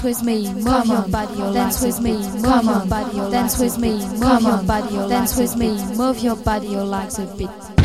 Dance with me, move your body, dance with me, move your body, dance with me, move your body, dance with me, move your body, you like the beat.